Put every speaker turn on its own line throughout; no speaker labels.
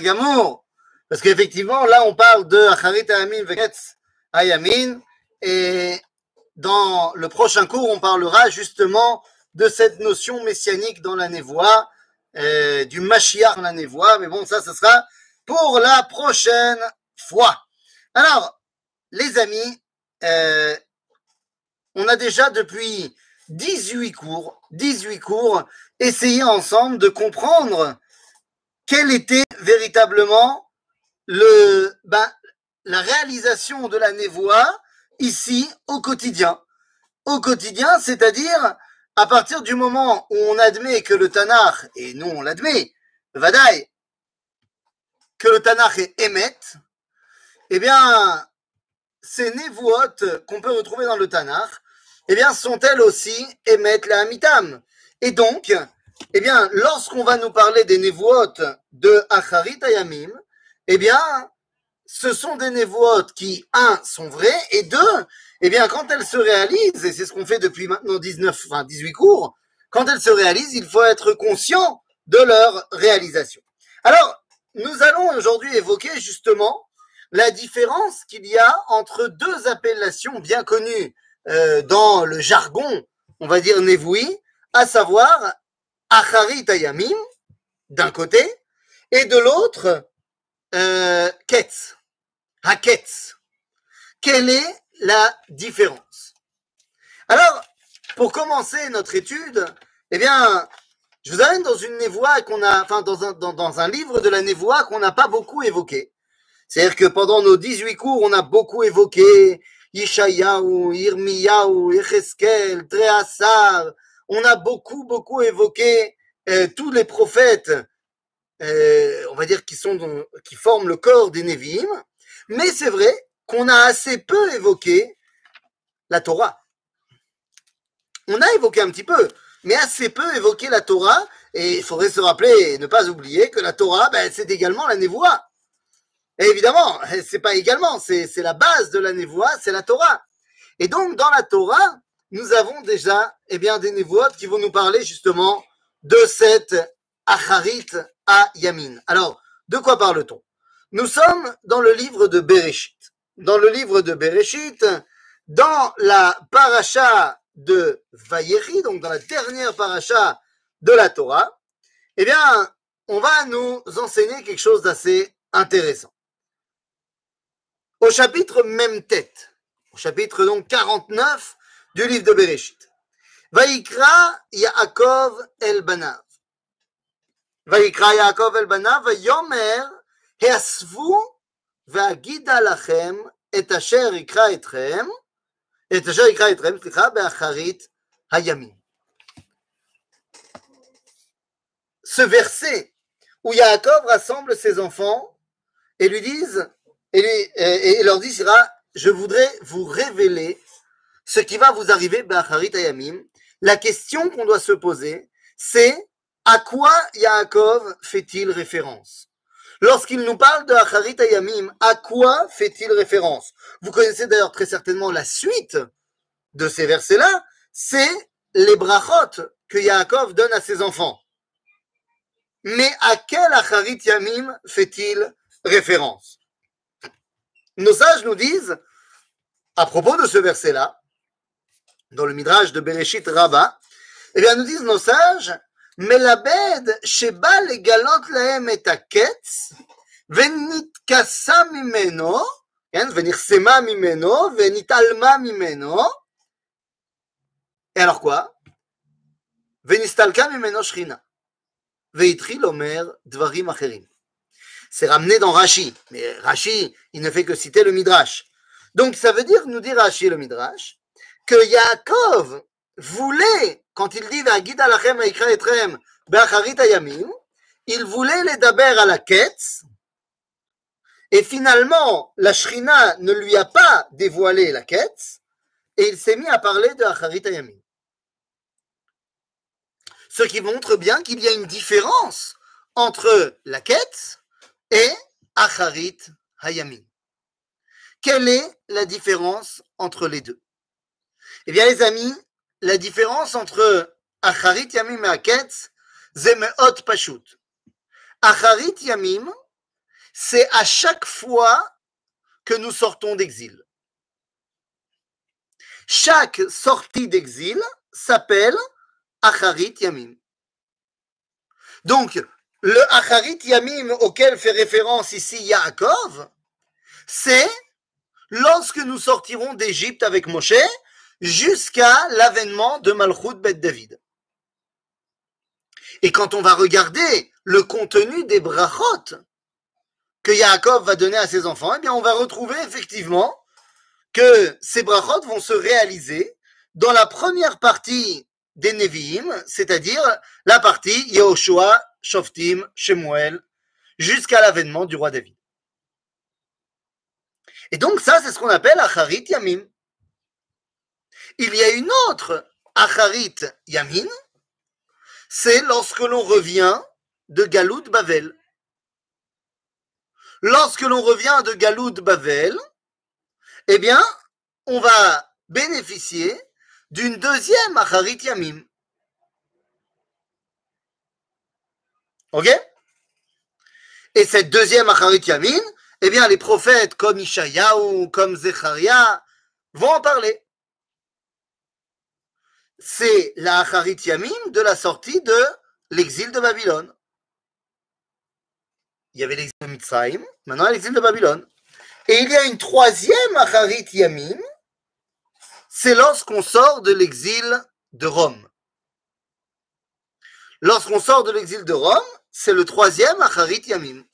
Gamour. Parce qu'effectivement, là, on parle de Acharit Ayamin Veketz Ayamin. Et dans le prochain cours, on parlera justement de cette notion messianique dans la névoie, euh, du Mashiach dans la névoie. Mais bon, ça, ce sera pour la prochaine fois. Alors, les amis, euh, on a déjà depuis 18 cours, 18 cours, essayé ensemble de comprendre quel était véritablement le, ben, la réalisation de la névoie ici au quotidien. Au quotidien, c'est-à-dire à partir du moment où on admet que le Tanakh, et nous on l'admet, Vadaï, que le Tanakh est émet, eh bien, ces névoites qu'on peut retrouver dans le Tanakh, eh bien, sont-elles aussi émet la Amitam. Et donc, eh bien, lorsqu'on va nous parler des névoites de Acharit Ayamim, eh bien, ce sont des névoites qui, un, sont vraies, et deux, eh bien, quand elles se réalisent, et c'est ce qu'on fait depuis maintenant 19, enfin 18 cours, quand elles se réalisent, il faut être conscient de leur réalisation. Alors, nous allons aujourd'hui évoquer justement la différence qu'il y a entre deux appellations bien connues euh, dans le jargon, on va dire névoui, à savoir Acharit Ayamim, d'un côté, et de l'autre, euh, Ketz, Haketz. Quelle est la différence? Alors, pour commencer notre étude, eh bien, je vous amène dans une névoie qu'on a, enfin, dans un, dans, dans un livre de la névoie qu'on n'a pas beaucoup évoqué. C'est-à-dire que pendant nos 18 cours, on a beaucoup évoqué Yishayahu, Irmiyahu, Yecheskel, Trehassar. On a beaucoup, beaucoup évoqué euh, tous les prophètes euh, on va dire, qui, sont forment le corps des Nevi'im, mais c'est vrai qu'on a assez peu évoqué la Torah. On a évoqué un petit peu, mais assez peu évoqué la Torah, et il faudrait se rappeler et ne pas oublier que la Torah, ben, c'est également la névoie. Et évidemment, c'est pas également, c'est la base de la névoie, c'est la Torah. Et donc, dans la Torah, nous avons déjà eh bien, des névoites qui vont nous parler justement de cette Acharit à Yamin. Alors, de quoi parle-t-on? Nous sommes dans le livre de Bereshit. Dans le livre de Bereshit, dans la paracha de Vayeri, donc dans la dernière paracha de la Torah, eh bien, on va nous enseigner quelque chose d'assez intéressant. Au chapitre même tête, au chapitre donc 49 du livre de Bereshit, Vaikra Yaakov el Banav. ויקרא יעקב אל בניו ויאמר הסבו ואגידה לכם את אשר יקרא אתכם, את אשר יקרא אתכם, סליחה, באחרית הימים. Ce verset où Yaakov rassemble ses enfants et lui disent, et, lui, et, et leur dit, je voudrais vous révéler ce qui va vous arriver. La question qu'on doit se poser, c'est à quoi Yaakov fait-il référence? Lorsqu'il nous parle de Acharit Ayamim, à quoi fait-il référence? Vous connaissez d'ailleurs très certainement la suite de ces versets-là, c'est les brachot que Yaakov donne à ses enfants. Mais à quel Acharit Yamim fait-il référence? Nos sages nous disent, à propos de ce verset-là, dans le Midrash de Bereshit Rabba, eh bien, nous disent nos sages, Melabed, Sheba le galot lahem et aketz, venitkasa mimeno, hein, venirsema mimeno, venitalma mimeno. Et alors quoi? Venistalka mimeno shrina. Veitril omer dvarim acherim. C'est ramené dans Rashi. Mais Rashi, il ne fait que citer le Midrash. Donc ça veut dire, nous dit Rashi le Midrash, que Yaakov voulait quand il dit il voulait les daber à la quête, et finalement, la Shrina ne lui a pas dévoilé la quête, et il s'est mis à parler de Acharit Ayamim. Ce qui montre bien qu'il y a une différence entre la quête et Acharit Hayamim. Quelle est la différence entre les deux? Eh bien, les amis, la différence entre Acharit Yamim et Aketz, c'est Meot Pashut. Acharit Yamim, c'est à chaque fois que nous sortons d'exil. Chaque sortie d'exil s'appelle Acharit Yamim. Donc, le Acharit Yamim auquel fait référence ici Yaakov, c'est lorsque nous sortirons d'Égypte avec Moshe jusqu'à l'avènement de Malchut Bet David. Et quand on va regarder le contenu des brachot que Yaakov va donner à ses enfants, eh bien, on va retrouver effectivement que ces brachot vont se réaliser dans la première partie des Nevi'im, c'est-à-dire la partie Yehoshua, Shoftim, Shemuel, jusqu'à l'avènement du roi David. Et donc ça, c'est ce qu'on appelle Acharit Yamim. Il y a une autre Acharit Yamin, c'est lorsque l'on revient de Galoud Bavel. Lorsque l'on revient de Galoud Bavel, eh bien, on va bénéficier d'une deuxième Acharit Yamim. Ok? Et cette deuxième Acharit Yamin, eh bien, les prophètes comme Ishayahu, comme Zecharia vont en parler. C'est la Acharit Yamim de la sortie de l'exil de Babylone. Il y avait l'exil de Mitzrayim, maintenant l'exil de Babylone. Et il y a une troisième Acharit Yamim, c'est lorsqu'on sort de l'exil de Rome. Lorsqu'on sort de l'exil de Rome, c'est le troisième Acharit Yamim.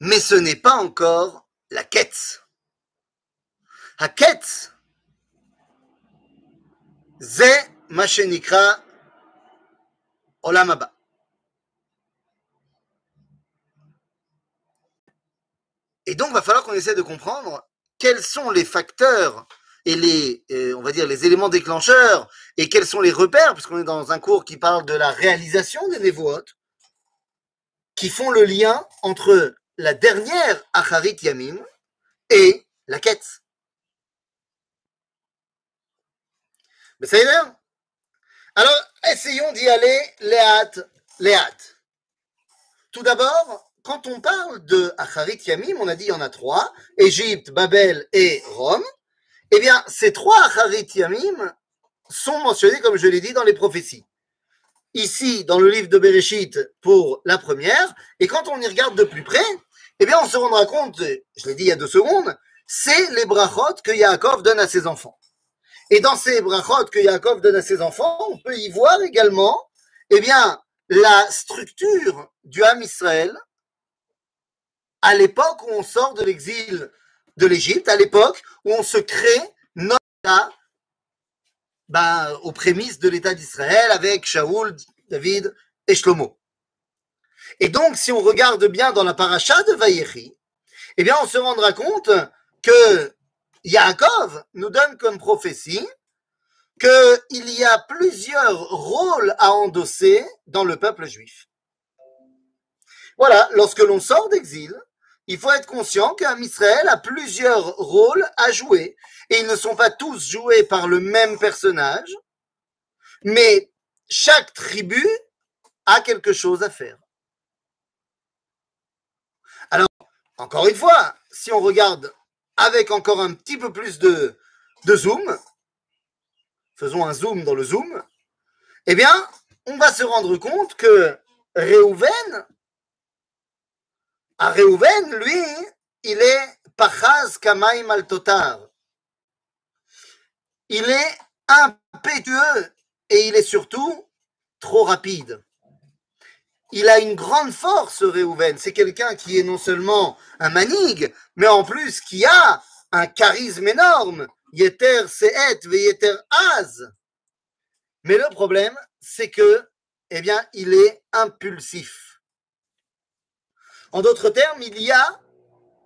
Mais ce n'est pas encore la quête. Olam Haba. Et donc, va falloir qu'on essaie de comprendre quels sont les facteurs et les, euh, on va dire, les éléments déclencheurs et quels sont les repères, puisqu'on est dans un cours qui parle de la réalisation des névotes, qui font le lien entre la dernière Acharit Yamim et la quête. Mais ça y est Alors, essayons d'y aller léat, léat. Tout d'abord, quand on parle de Acharit Yamim, on a dit il y en a trois, Égypte, Babel et Rome. Eh bien, ces trois Acharit Yamim sont mentionnés, comme je l'ai dit, dans les prophéties. Ici, dans le livre de Bereshit, pour la première, et quand on y regarde de plus près, eh bien, on se rendra compte, je l'ai dit il y a deux secondes, c'est les brachot que Yaakov donne à ses enfants. Et dans ces brachot que Yaakov donne à ses enfants, on peut y voir également, eh bien, la structure du Ham Israël à l'époque où on sort de l'exil de l'Égypte, à l'époque où on se crée notre État ben, aux prémices de l'État d'Israël avec Shaoul, David et Shlomo. Et donc, si on regarde bien dans la paracha de Vaïri, eh bien, on se rendra compte que Yaakov nous donne comme prophétie qu'il y a plusieurs rôles à endosser dans le peuple juif. Voilà, lorsque l'on sort d'exil, il faut être conscient qu'un Israël a plusieurs rôles à jouer et ils ne sont pas tous joués par le même personnage, mais chaque tribu a quelque chose à faire. Alors, encore une fois, si on regarde avec encore un petit peu plus de, zoom, faisons un zoom dans le zoom, eh bien, on va se rendre compte que Réhouven à Réhouven, lui, il est Pachaz Kamaim al Totar. Il est impétueux et il est surtout trop rapide. Il a une grande force, Réhouven. C'est quelqu'un qui est non seulement un manig, mais en plus qui a un charisme énorme. Yeter Sehet Yeter Az. Mais le problème, c'est que, eh bien, il est impulsif. En d'autres termes, il y a,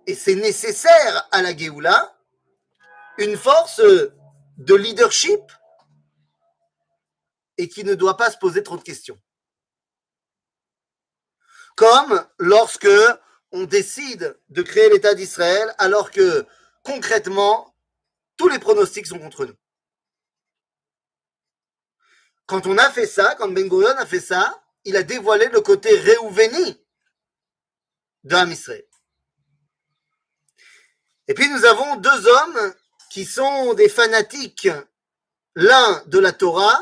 et c'est nécessaire à la Géoula, une force de leadership et qui ne doit pas se poser trop de questions. Comme lorsque on décide de créer l'État d'Israël alors que concrètement, tous les pronostics sont contre nous. Quand on a fait ça, quand Ben Gurion a fait ça, il a dévoilé le côté réouveni de Israël. Et puis nous avons deux hommes qui sont des fanatiques, l'un de la Torah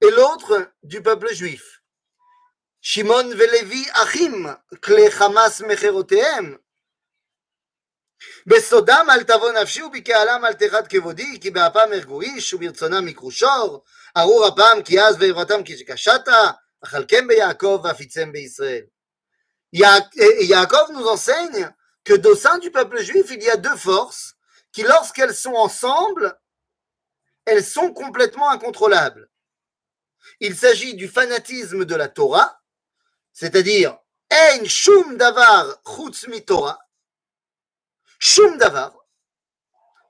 et l'autre du peuple juif. Shimon velevi achim, kle Hamas mecherotehem. בסודם אל תבוא נפשי ובקהלם אל תחת כבודי כי באפם הרגו איש וברצונם יקרו שור ארור אפם כי אז ועברתם כשקשתה אכלכם ביעקב ואפיצם בישראל. Yaakov nous enseigne que au sein du peuple juif, il y a deux forces qui, lorsqu'elles sont ensemble, elles sont complètement incontrôlables. Il s'agit du fanatisme de la Torah, c'est-à-dire Ein shum davar Torah, shum davar.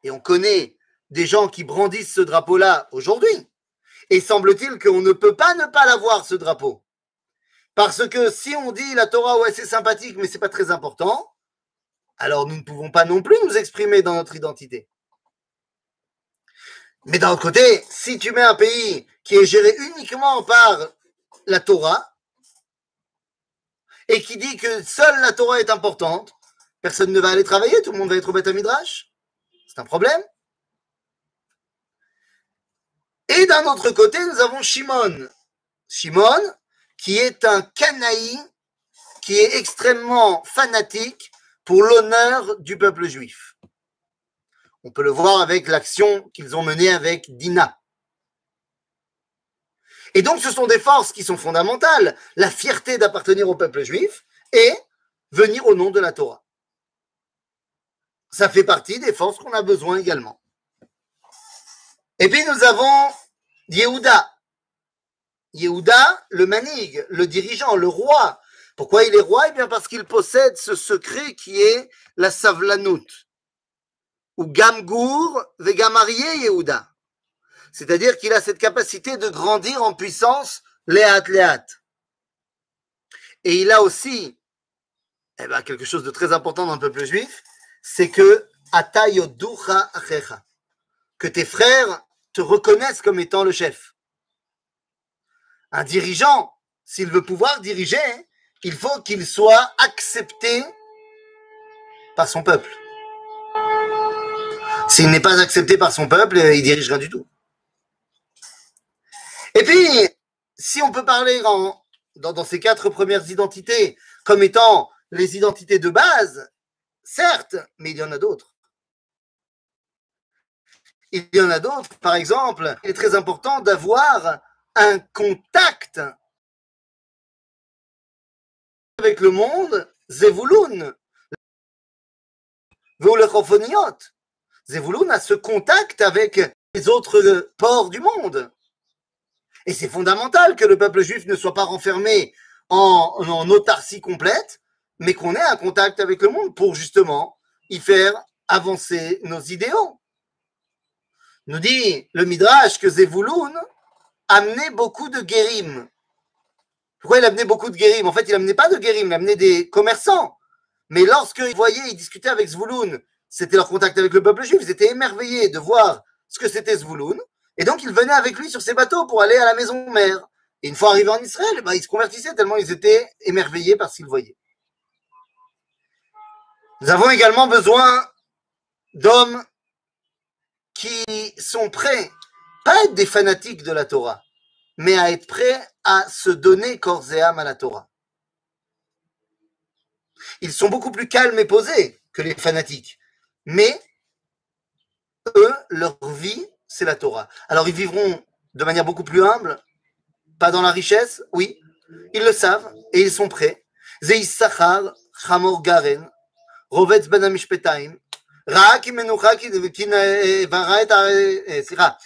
Et on connaît des gens qui brandissent ce drapeau-là aujourd'hui. Et semble-t-il qu'on ne peut pas ne pas l'avoir, ce drapeau. Parce que si on dit la Torah, ouais, c'est sympathique, mais c'est pas très important, alors nous ne pouvons pas non plus nous exprimer dans notre identité. Mais d'un côté, si tu mets un pays qui est géré uniquement par la Torah et qui dit que seule la Torah est importante, personne ne va aller travailler, tout le monde va être au Beth Midrash. C'est un problème. Et d'un autre côté, nous avons Shimon. Shimon, qui est un canaï qui est extrêmement fanatique pour l'honneur du peuple juif. On peut le voir avec l'action qu'ils ont menée avec Dina. Et donc ce sont des forces qui sont fondamentales, la fierté d'appartenir au peuple juif et venir au nom de la Torah. Ça fait partie des forces qu'on a besoin également. Et puis nous avons Yehuda, Yehuda, le manig, le dirigeant, le roi. Pourquoi il est roi? Eh bien parce qu'il possède ce secret qui est la savlanout. Ou gamgour vegamarié Yehuda. C'est-à-dire qu'il a cette capacité de grandir en puissance, léat léat. Et il a aussi eh ben, quelque chose de très important dans le peuple juif, c'est que que tes frères te reconnaissent comme étant le chef. Un dirigeant, s'il veut pouvoir diriger, il faut qu'il soit accepté par son peuple. S'il n'est pas accepté par son peuple, il dirigera du tout. Et puis, si on peut parler dans, ces quatre premières identités comme étant les identités de base, certes, mais il y en a d'autres. Il y en a d'autres. Par exemple, il est très important d'avoir un contact avec le monde, Zevulun. Zevulun a ce contact avec les autres ports du monde. Et c'est fondamental que le peuple juif ne soit pas renfermé en, autarcie complète, mais qu'on ait un contact avec le monde pour justement y faire avancer nos idéaux. Nous dit le Midrash que Zevulun amenait beaucoup de guérim. Pourquoi il amenait beaucoup de guérim? En fait, il amenait pas de guérim, il amenait des commerçants. Mais lorsqu'ils voyaient, ils discutaient avec Zvouloun, c'était leur contact avec le peuple juif, ils étaient émerveillés de voir ce que c'était Zvouloun. Et donc, ils venaient avec lui sur ses bateaux pour aller à la maison mère. Et une fois arrivés en Israël, bah, ils se convertissaient tellement ils étaient émerveillés par ce qu'ils voyaient. Nous avons également besoin d'hommes qui sont prêts pas être des fanatiques de la Torah, mais à être prêts à se donner corps et âme à la Torah. Ils sont beaucoup plus calmes et posés que les fanatiques, mais eux, leur vie, c'est la Torah. Alors ils vivront de manière beaucoup plus humble, pas dans la richesse, oui, ils le savent et ils sont prêts. Sachar, Chamor Garen, Rovetz Ben Amishpetaim, Raak Menucha סליחה,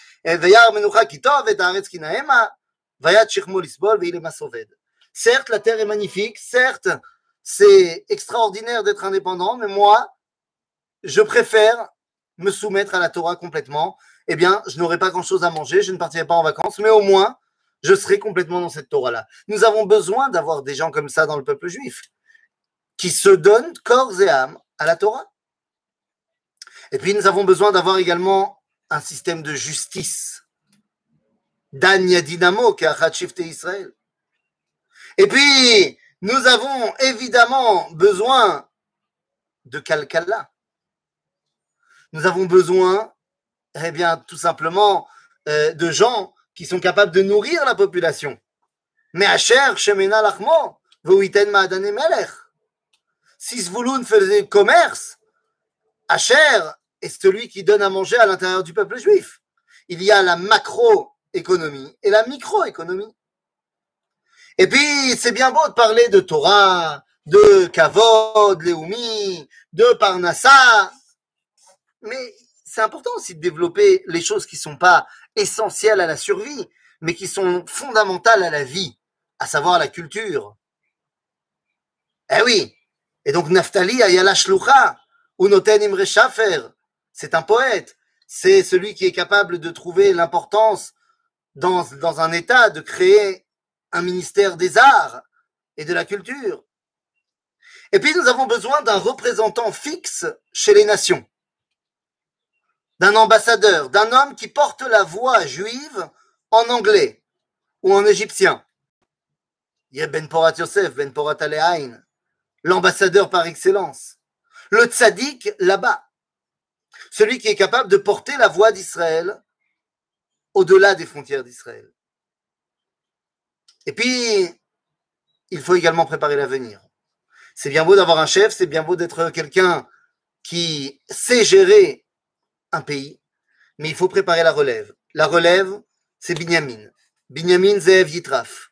Certes, la terre est magnifique, certes, c'est extraordinaire d'être indépendant, mais moi, je préfère me soumettre à la Torah complètement. eh bien, je n'aurai pas grand-chose à manger, je ne partirai pas en vacances, mais au moins, je serai complètement dans cette Torah-là. Nous avons besoin d'avoir des gens comme ça dans le peuple juif, qui se donnent corps et âme à la Torah. Et puis, nous avons besoin d'avoir également un système de justice. Danya Dynamo, qui a Israël. Et puis, nous avons évidemment besoin de Kalkala. Nous avons besoin, eh bien, tout simplement, euh, de gens qui sont capables de nourrir la population. Mais Asher, Shemena Lachmo, Vouiten Maadane Melech. Si Zvouloun faisait commerce, Asher est celui qui donne à manger à l'intérieur du peuple juif. Il y a la macroéconomie et la microéconomie. Et puis, c'est bien beau de parler de Torah, de Kavod, Leumi, de Parnassa, mais c'est important aussi de développer les choses qui ne sont pas essentielles à la survie, mais qui sont fondamentales à la vie, à savoir la culture. Eh oui. Et donc, Naftali Ayala Shlucha, ou Noten Imre Shafer, c'est un poète. C'est celui qui est capable de trouver l'importance dans, dans un État de créer un ministère des arts et de la culture. Et puis nous avons besoin d'un représentant fixe chez les nations, d'un ambassadeur, d'un homme qui porte la voix juive en anglais ou en égyptien. Il y a Ben Porat Yosef, Ben Porat Alehain, l'ambassadeur par excellence. Le tzaddik là-bas, celui qui est capable de porter la voix d'Israël au-delà des frontières d'Israël. Et puis, il faut également préparer l'avenir. C'est bien beau d'avoir un chef, c'est bien beau d'être quelqu'un qui sait gérer un pays, mais il faut préparer la relève. La relève, c'est Binyamin. Binyamin Zev Yitraf.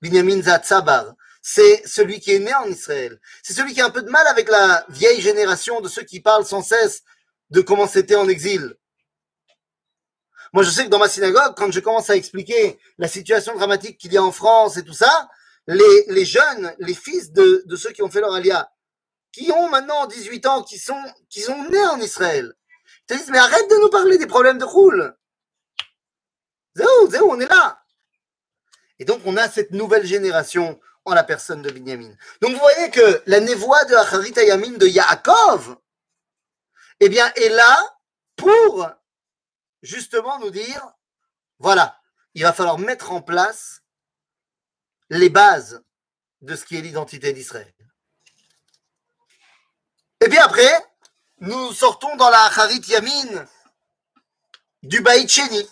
Binyamin Zatzabar. C'est celui qui est né en Israël. C'est celui qui a un peu de mal avec la vieille génération de ceux qui parlent sans cesse de comment c'était en exil. Moi, je sais que dans ma synagogue, quand je commence à expliquer la situation dramatique qu'il y a en France et tout ça, les, les jeunes, les fils de, de, ceux qui ont fait leur alia, qui ont maintenant 18 ans, qui sont, qui sont nés en Israël, te disent, mais arrête de nous parler des problèmes de roule. Zéro, zéro, on est là. Et donc, on a cette nouvelle génération en la personne de Binyamin. Donc, vous voyez que la névoie de Acharit Yamin de Yaakov, eh bien, est là pour justement nous dire, voilà, il va falloir mettre en place les bases de ce qui est l'identité d'Israël. Et puis après, nous sortons dans la Harit Yamin du Baït Sheni,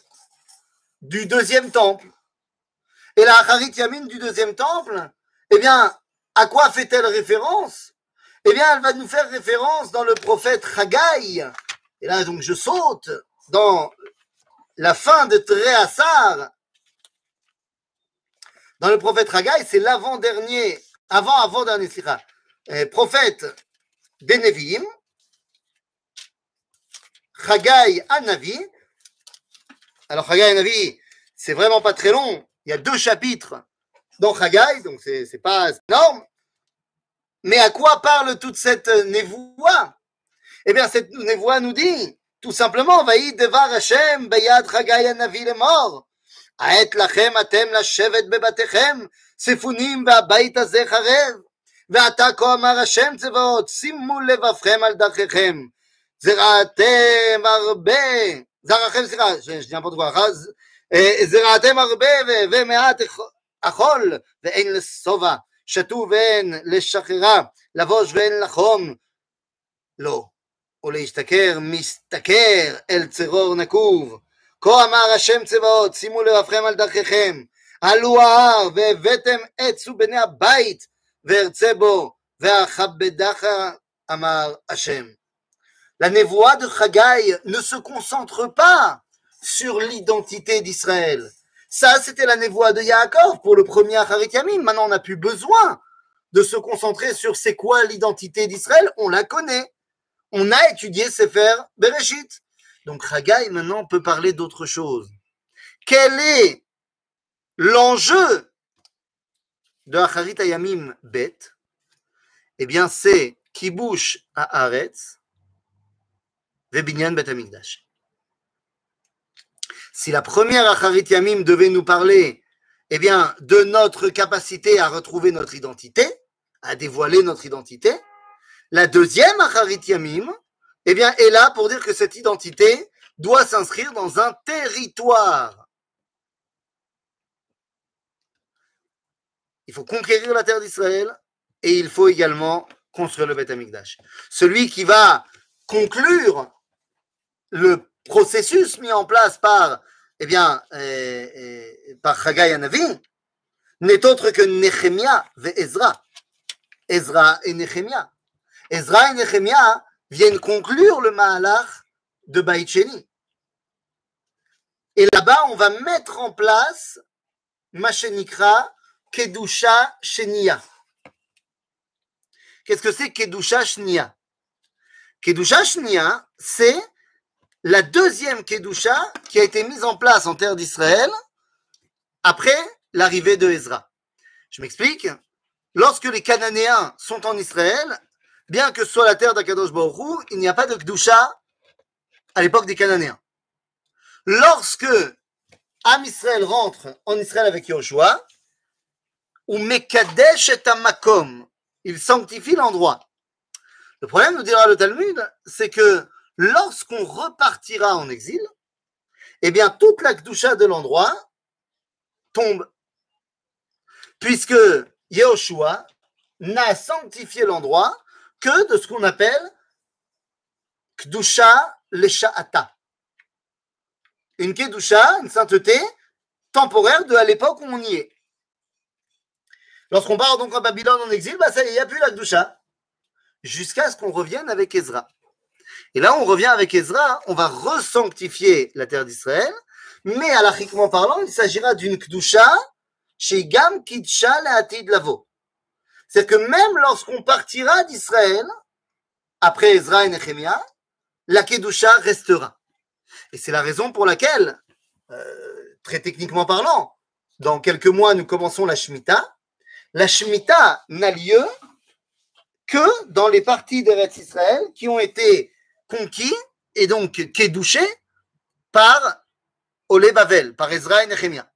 du deuxième temple. Et la Harit Yamin du deuxième temple, eh bien, à quoi fait-elle référence? Eh bien, elle va nous faire référence dans le prophète Haggai. Et là, donc, je saute dans la fin de Tréassar, dans le prophète Haggai, c'est l'avant-dernier, avant-avant-dernier, euh, prophète des Nevi'im, Haggai Anavi. Alors, Haggai Anavi, c'est vraiment pas très long. Il y a deux chapitres dans Haggai, donc c'est pas énorme. Mais à quoi parle toute cette névoie Eh bien, cette névoie nous dit tout simplement, ויהי דבר השם ביד חגי הנביא לאמור, העת לכם אתם לשבת בבתיכם, ספונים והבית הזה חרב. ועתה כה אמר השם צבאות, שימו לבבכם על דרכיכם. זרעתם הרבה, זרעכם, סליחה, שנייה פה כבר, זרעתם הרבה ומעט אכול, ואין לשובע, שתו ואין לשחררה, לבוש ואין לחום. לא. ולהשתכר משתכר אל צרור נקוב. כה אמר השם צבאות, שימו לבבכם על דרככם, עלו ההר והבאתם עץ ובני הבית, ve'ertze bo ve'achabbedacha amar Hashem. La névoie de Chagai ne se concentre pas sur l'identité d'Israël. Ça, c'était la névoie de Yaakov pour le premier Harit Yamim. Maintenant, on n'a plus besoin de se concentrer sur c'est quoi l'identité d'Israël. On la connaît. On a étudié Sefer Bereshit. Donc, Chagai, maintenant, peut parler d'autre chose. Quel est l'enjeu de Acharit Bet Eh bien, c'est Kibush Haaretz Vebinyan Bet Amigdash. Si la première Acharit Yamim devait nous parler eh bien, de notre capacité à retrouver notre identité, à dévoiler notre identité, la deuxième Acharit Yamim, eh bien, est là pour dire que cette identité doit s'inscrire dans un territoire. Il faut conquérir la terre d'Israël et il faut également construire le Beth Amikdash. Celui qui va conclure le processus mis en place par, eh bien, euh, euh, par Anavi n'est autre que Nehemia et Ezra. Ezra et Nehemia. Ezra et Nehemia viennent conclure le Mahalach de Baïcheni. Et là-bas, on va mettre en place Machenikra Kedusha Shenia. Qu'est-ce que c'est Kedusha Shenia? Kedusha Shenia, c'est la deuxième Kedusha qui a été mise en place en terre d'Israël après l'arrivée de Ezra. Je m'explique. Lorsque les Cananéens sont en Israël, bien que ce soit la terre d'Akadosh Baruch il n'y a pas de Kedusha à l'époque des Cananéens. Lorsque Am Israël rentre en Israël avec Yoshua, ou Mekadesh et Amakom, il sanctifie l'endroit. Le problème, nous dira le Talmud, c'est que lorsqu'on repartira en exil, eh bien, toute la Kedusha de l'endroit tombe. Puisque Yehoshua n'a sanctifié l'endroit que de ce qu'on appelle Kdusha Lesha'ata. Une Kedusha, une sainteté temporaire de à l'époque où on y est. Lorsqu'on part donc en Babylone en exil, bah ça il n'y a plus la Kedusha. Jusqu'à ce qu'on revienne avec Ezra. Et là, on revient avec Ezra, on va resanctifier la terre d'Israël, mais alachiquement parlant, il s'agira d'une Kedusha chez Gam Kidsha Le'atid Lavo. C'est que même lorsqu'on partira d'Israël, après Ezra et Nehemiah, la Kedusha restera. Et c'est la raison pour laquelle, euh, très techniquement parlant, dans quelques mois, nous commençons la Shemitah. La Shemitah n'a lieu que dans les parties d'Eretz Israël qui ont été conquis et donc kédouchés par Olé Bavel, par Ezra et Nehemiah.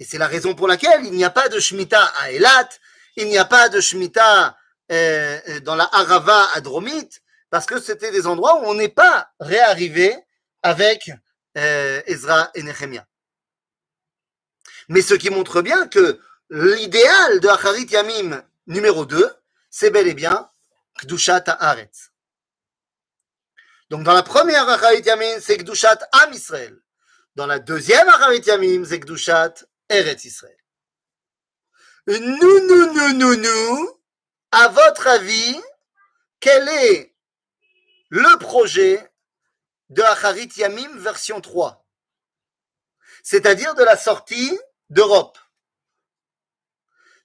Et c'est la raison pour laquelle il n'y a pas de Shemitah à Elat, il n'y a pas de Shemitah euh, euh, dans la Arava à Dromit, parce que c'était des endroits où on n'est pas réarrivé avec euh, Ezra et Nehemiah. Mais ce qui montre bien que l'idéal de Acharit Yamim numéro 2, c'est bel et bien Kdushat Haaretz. Donc dans la première Acharit Yamim, c'est Kdushat Am Israël. Dans la deuxième Acharit Yamim, c'est Kdushat Eretz Israël. Nous, nous, nous, nous, nous, à votre avis, quel est le projet de Acharit Yamim version 3, c'est-à-dire de la sortie d'Europe.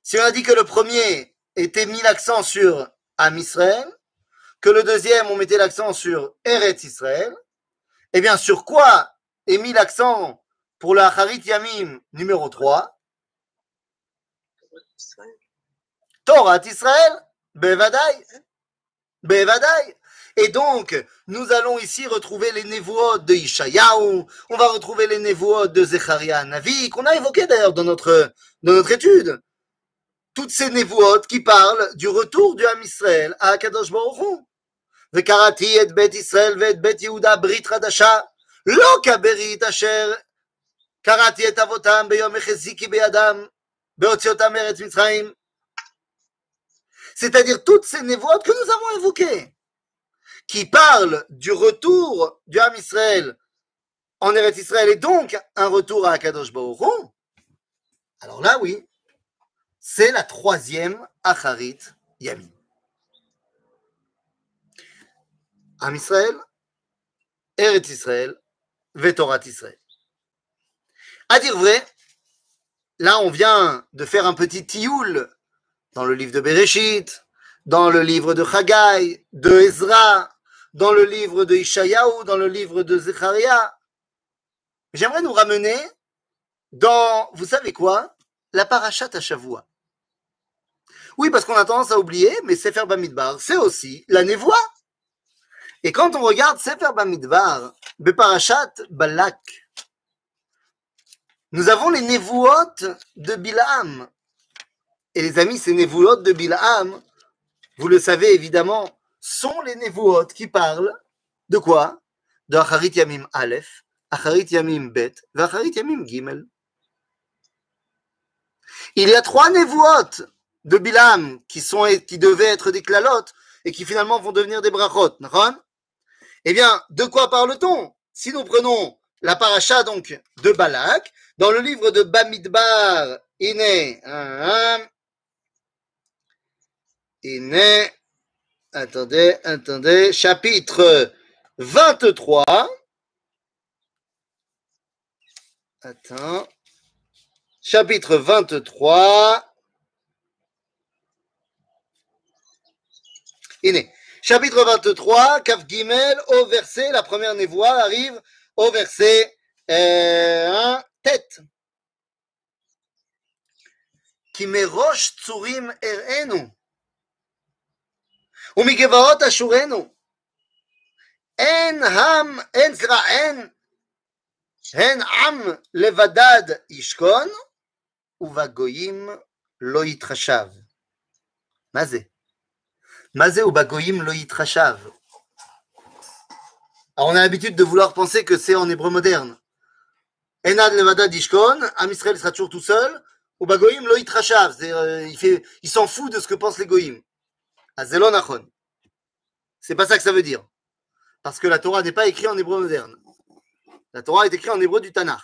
Si on a dit que le premier était mis l'accent sur Am Israël, que le deuxième on mettait l'accent sur Eretz Israël, eh bien sur quoi est mis l'accent pour le Acharit Yamim numéro 3 Torah Israël, Bevadai, Bevadai. Et donc, nous allons ici retrouver les névoids de Ishayahu, on va retrouver les névoids de Zecharia Navi, qu'on a évoqué d'ailleurs dans notre, dans notre étude Toutes ces névoids qui parlent du retour du Ham Israël à Kadosh Baruch Hu. וקראתי et bet Israël ואת bet יהודה ברית חדשה, לא כברית אשר קראתי את אבותם ביום החזיקי בידם, בהוציא אותם מארץ מצרים. C'est-à-dire toutes ces névoids que nous avons évoquées qui parle du retour du Ham Israël en Eretz Israël et donc un retour à Akadosh Baruch alors là, oui, c'est la troisième Acharit Yamin. Am Israël, Eretz Israël, Vetorat Israël. À dire vrai, là, on vient de faire un petit tioul dans le livre de Bereshit, dans le livre de Chagai, de Ezra, dans le livre de Ishayahu, dans le livre de Zecharia. J'aimerais nous ramener dans, vous savez quoi, la parachat à Shavua. Oui, parce qu'on a tendance à oublier, mais Sefer Bamidbar, c'est aussi la névoie. Et quand on regarde Sefer Bamidbar, Beparashat Balak, nous avons les névouotes de Bilaam. Et les amis, ces névouotes de Bilaam, vous le savez évidemment, sont les névouot qui parlent de quoi? De Acharit Yamim Aleph, Acharit Yamim Bet, Acharit Yamim Gimel. Il y a trois névoites de Bilam qui, sont, qui devaient être des clalotes et qui finalement vont devenir des brachot. Eh bien, de quoi parle-t-on? Si nous prenons la paracha donc de Balak, dans le livre de Bamidbar, Iné, Iné, attendez, attendez, chapitre 23. Attends. Chapitre 23. Iné. Chapitre 23, Kaf Gimel, au verset, la première névoie arrive au verset euh, 1, tête. Qui me roche tsurim erenu. ומגבעות אשורנו. אין ham, אין סליחה, אין, הן עם לבדד ישכון, ובגויים לא יתחשב. מה זה? Mazéo Bagoïm Loïtrashav. Alors on a l'habitude de vouloir penser que c'est en hébreu moderne. Enad Levada Dishkon, Am sera toujours tout seul, ou Bagoïm Loïtrashav. Euh, il, il s'en fout de ce que pensent les Goïm. Azelon ah, Achon. C'est pas ça que ça veut dire. Parce que la Torah n'est pas écrite en hébreu moderne. La Torah est écrite en hébreu du Tanakh.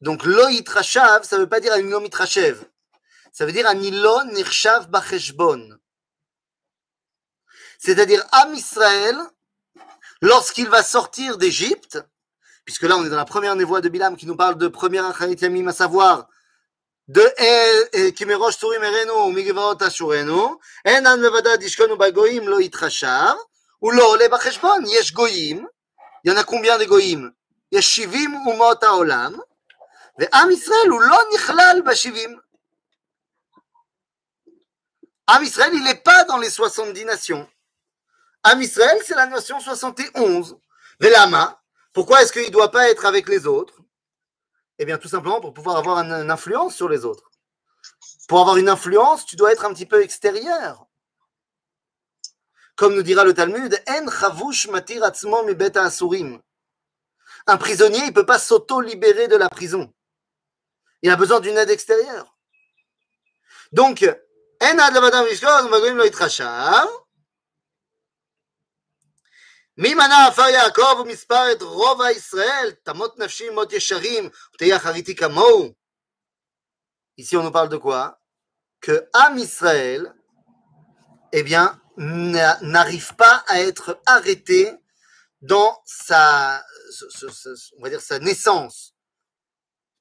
Donc Loïtrashav, ça ne veut pas dire Anilom Itrashev. Ça veut dire Anilon Nirshav Bacheshbon C'est-à-dire, Am Israël, lorsqu'il va sortir d'Égypte, puisque là on est dans la première névoie de Bilam qui nous parle de première Achanit Yamim, à savoir de Kimerosh Turim Erenu, Migvaot Ashurenu, Enan Levada Dishkonu Bagoim Lo Itrashav, ou Lo Ole Bacheshbon, Yesh Goyim, il y en a combien de Goyim? Yesh Shivim Umot HaOlam, ועם ישראל הוא לא נכלל בשבעים. עם ישראל, il n'est pas dans les 70 nations. Am Israël, c'est la nation 71. Velama, pourquoi est-ce qu'il ne doit pas être avec les autres? Eh bien, tout simplement pour pouvoir avoir une influence sur les autres. Pour avoir une influence, tu dois être un petit peu extérieur. Comme nous dira le Talmud, En chavush matir asurim. Un prisonnier, il ne peut pas s'auto-libérer de la prison. Il a besoin d'une aide extérieure. Donc, En ad levadam vishkon, magrim lo. מי מנה עפר יעקב ומספר את רוב ישראל, תמות נפשי מות ישרים, ותהיה אחריתי כמוהו. Ici, on nous parle de quoi Que Am Israël, eh bien, n'arrive pas à être arrêté dans sa, on va dire, sa naissance.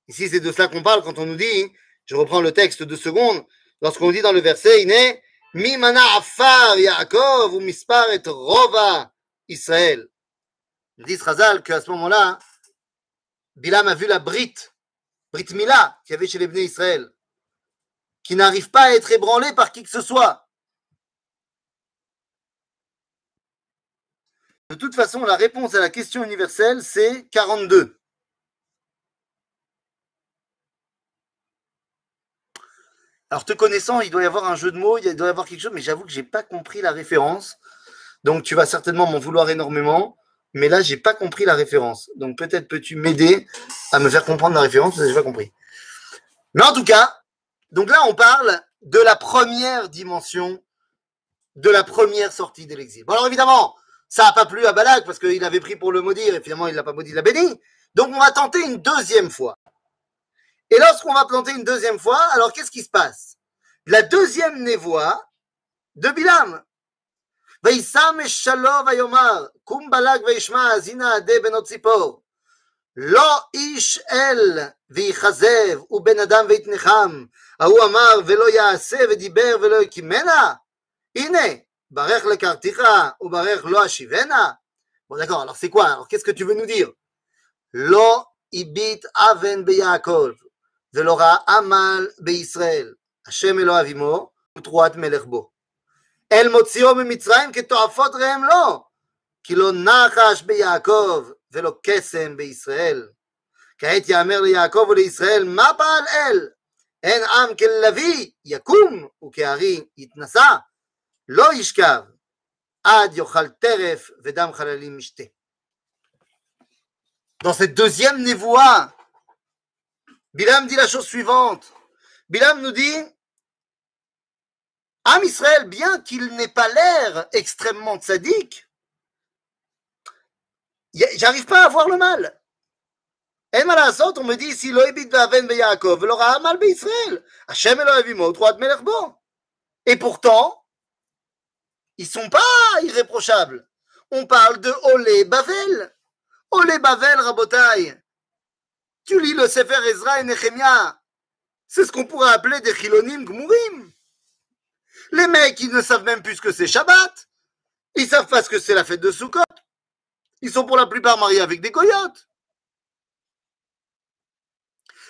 Ici, c'est de cela qu'on parle quand on nous dit, je reprends le texte de secondes, lorsqu'on dit dans le verset, il est Mi mana afar Yaakov ou mispar et rova Israël. Ils disent Razal qu'à ce moment-là, Bilam a vu la Brit, Brit Mila, qu'il y avait chez les Bnei Israël, qui n'arrive pas à être ébranlé par qui que ce soit. De toute façon, la réponse à la question universelle, c'est 42. Alors, te connaissant, il doit y avoir un jeu de mots, il doit y avoir quelque chose, mais j'avoue que je n'ai pas compris la référence. Donc, tu vas certainement m'en vouloir énormément, mais là, j'ai pas compris la référence. Donc, peut-être peux-tu m'aider à me faire comprendre la référence, parce que j'ai pas compris. Mais en tout cas, donc là, on parle de la première dimension, de la première sortie de l'exil. Bon, alors évidemment, ça n'a pas plu à Balak parce qu'il avait pris pour le maudire et finalement il l'a pas maudit, il l'a béni. Donc on va tenter une deuxième fois. Et lorsqu'on va tenter une deuxième fois, alors qu'est-ce qui se passe? La deuxième névoie de Bilam. וישם משלו ויאמר, קום בלק וישמע, אז הנה עדי בנות ציפור. לא איש אל ויכזב, ובן אדם ויתנחם. ההוא אמר ולא יעשה, ודיבר ולא יקימנה. הנה, ברך לקרתיך, וברך לא אשיבנה. Bon d'accord, alors c'est quoi Alors qu'est-ce que tu veux nous dire לא הביט אבן ביעקב, ולא ראה עמל בישראל. השם אלוהיו עמו, ותרועת מלך בו. אל מוציאו ממצרים כתועפות ראם לו, כי לא נחש ביעקב ולא קסם בישראל. כעת יאמר ליעקב ולישראל, מה פעל אל? אין עם כלביא יקום וכארי יתנשא, לא ישכב, עד יאכל טרף ודם חללים משתה. Dans cette deuxième névoie, Bilam dit la chose suivante Bilam nous dit Am Israël, bien qu'il n'ait pas l'air extrêmement sadique, j'arrive pas à voir le mal. On me dit si loébit vaven be Yaakov, l'aura mal be Israël. Hashem elohim droit de melerbo. Et pourtant, ils sont pas irréprochables. On parle de Olé Bavel. Olé Bavel, Rabotai. Tu lis le Sefer Ezra et Nehemia. C'est ce qu'on pourrait appeler des chilonim gmourim. Les mecs, ils ne savent même plus ce que c'est Shabbat. Ils savent pas ce que c'est la fête de Sukkot. Ils sont pour la plupart mariés avec des coyotes.